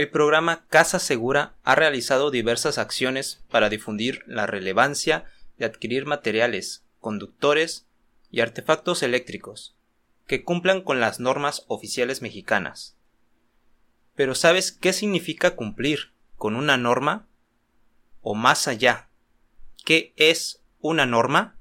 El programa Casa Segura ha realizado diversas acciones para difundir la relevancia de adquirir materiales, conductores y artefactos eléctricos que cumplan con las normas oficiales mexicanas. Pero ¿sabes qué significa cumplir con una norma? O más allá, ¿qué es una norma?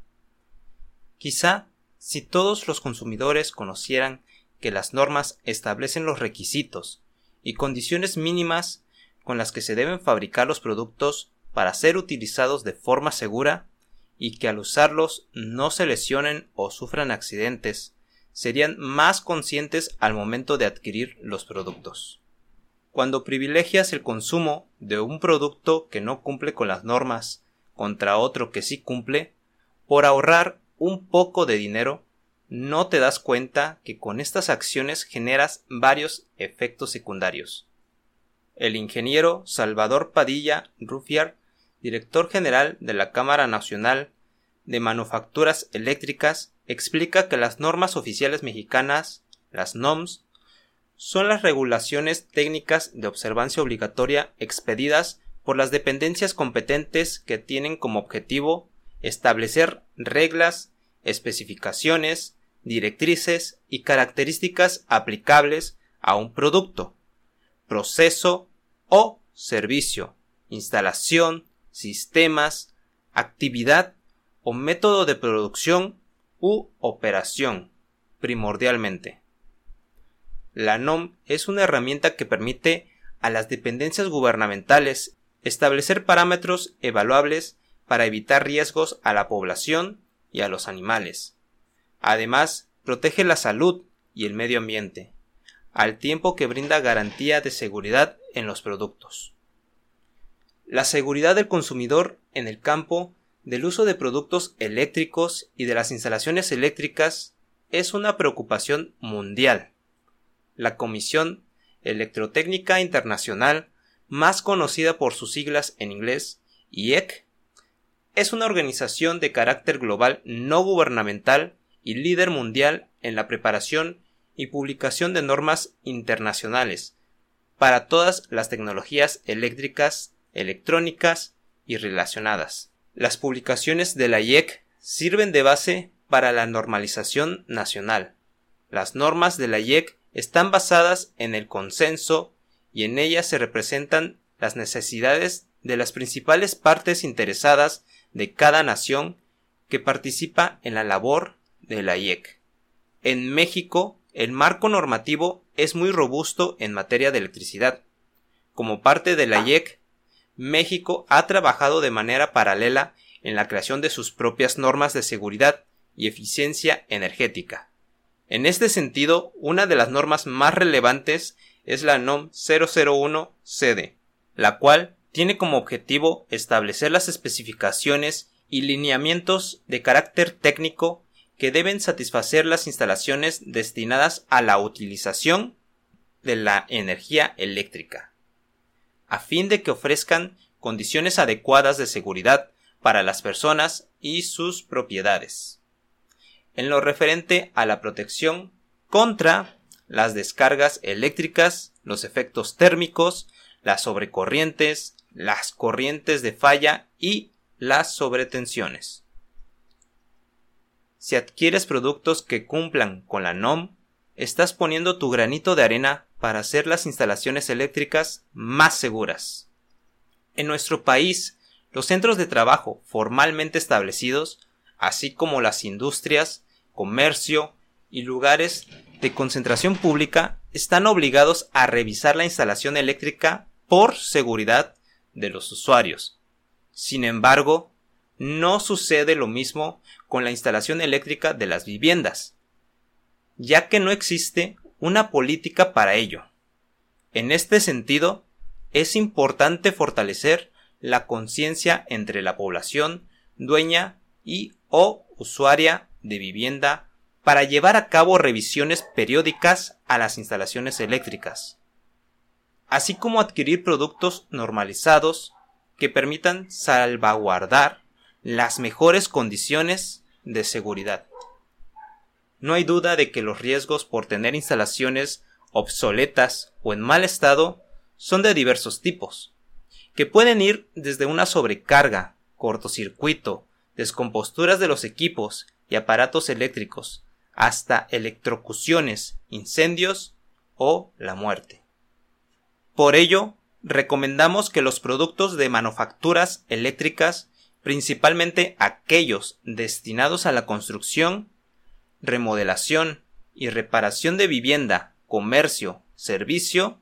Quizá si todos los consumidores conocieran que las normas establecen los requisitos y condiciones mínimas con las que se deben fabricar los productos para ser utilizados de forma segura y que al usarlos no se lesionen o sufran accidentes, serían más conscientes al momento de adquirir los productos. Cuando privilegias el consumo de un producto que no cumple con las normas contra otro que sí cumple, por ahorrar un poco de dinero, no te das cuenta que con estas acciones generas varios efectos secundarios. El ingeniero Salvador Padilla Rufiar, director general de la Cámara Nacional de Manufacturas Eléctricas, explica que las normas oficiales mexicanas, las NOMS, son las regulaciones técnicas de observancia obligatoria expedidas por las dependencias competentes que tienen como objetivo establecer reglas, especificaciones, directrices y características aplicables a un producto, proceso o servicio, instalación, sistemas, actividad o método de producción u operación, primordialmente. La NOM es una herramienta que permite a las dependencias gubernamentales establecer parámetros evaluables para evitar riesgos a la población y a los animales. Además, protege la salud y el medio ambiente, al tiempo que brinda garantía de seguridad en los productos. La seguridad del consumidor en el campo del uso de productos eléctricos y de las instalaciones eléctricas es una preocupación mundial. La Comisión Electrotécnica Internacional, más conocida por sus siglas en inglés, IEC, es una organización de carácter global no gubernamental y líder mundial en la preparación y publicación de normas internacionales para todas las tecnologías eléctricas, electrónicas y relacionadas. Las publicaciones de la IEC sirven de base para la normalización nacional. Las normas de la IEC están basadas en el consenso y en ellas se representan las necesidades de las principales partes interesadas de cada nación que participa en la labor de la IEC. En México, el marco normativo es muy robusto en materia de electricidad. Como parte de la IEC, México ha trabajado de manera paralela en la creación de sus propias normas de seguridad y eficiencia energética. En este sentido, una de las normas más relevantes es la NOM 001 CD, la cual tiene como objetivo establecer las especificaciones y lineamientos de carácter técnico que deben satisfacer las instalaciones destinadas a la utilización de la energía eléctrica, a fin de que ofrezcan condiciones adecuadas de seguridad para las personas y sus propiedades. En lo referente a la protección contra las descargas eléctricas, los efectos térmicos, las sobrecorrientes, las corrientes de falla y las sobretensiones. Si adquieres productos que cumplan con la NOM, estás poniendo tu granito de arena para hacer las instalaciones eléctricas más seguras. En nuestro país, los centros de trabajo formalmente establecidos, así como las industrias, comercio y lugares de concentración pública, están obligados a revisar la instalación eléctrica por seguridad de los usuarios. Sin embargo, no sucede lo mismo con la instalación eléctrica de las viviendas, ya que no existe una política para ello. En este sentido, es importante fortalecer la conciencia entre la población dueña y o usuaria de vivienda para llevar a cabo revisiones periódicas a las instalaciones eléctricas, así como adquirir productos normalizados que permitan salvaguardar las mejores condiciones de seguridad. No hay duda de que los riesgos por tener instalaciones obsoletas o en mal estado son de diversos tipos, que pueden ir desde una sobrecarga, cortocircuito, descomposturas de los equipos y aparatos eléctricos, hasta electrocuciones, incendios o la muerte. Por ello, recomendamos que los productos de manufacturas eléctricas, principalmente aquellos destinados a la construcción, remodelación y reparación de vivienda, comercio, servicio,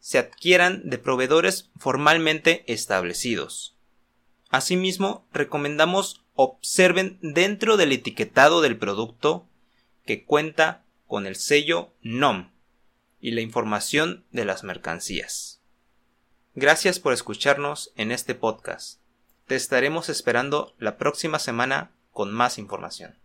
se adquieran de proveedores formalmente establecidos. Asimismo, recomendamos observen dentro del etiquetado del producto que cuenta con el sello NOM y la información de las mercancías. Gracias por escucharnos en este podcast. Te estaremos esperando la próxima semana con más información.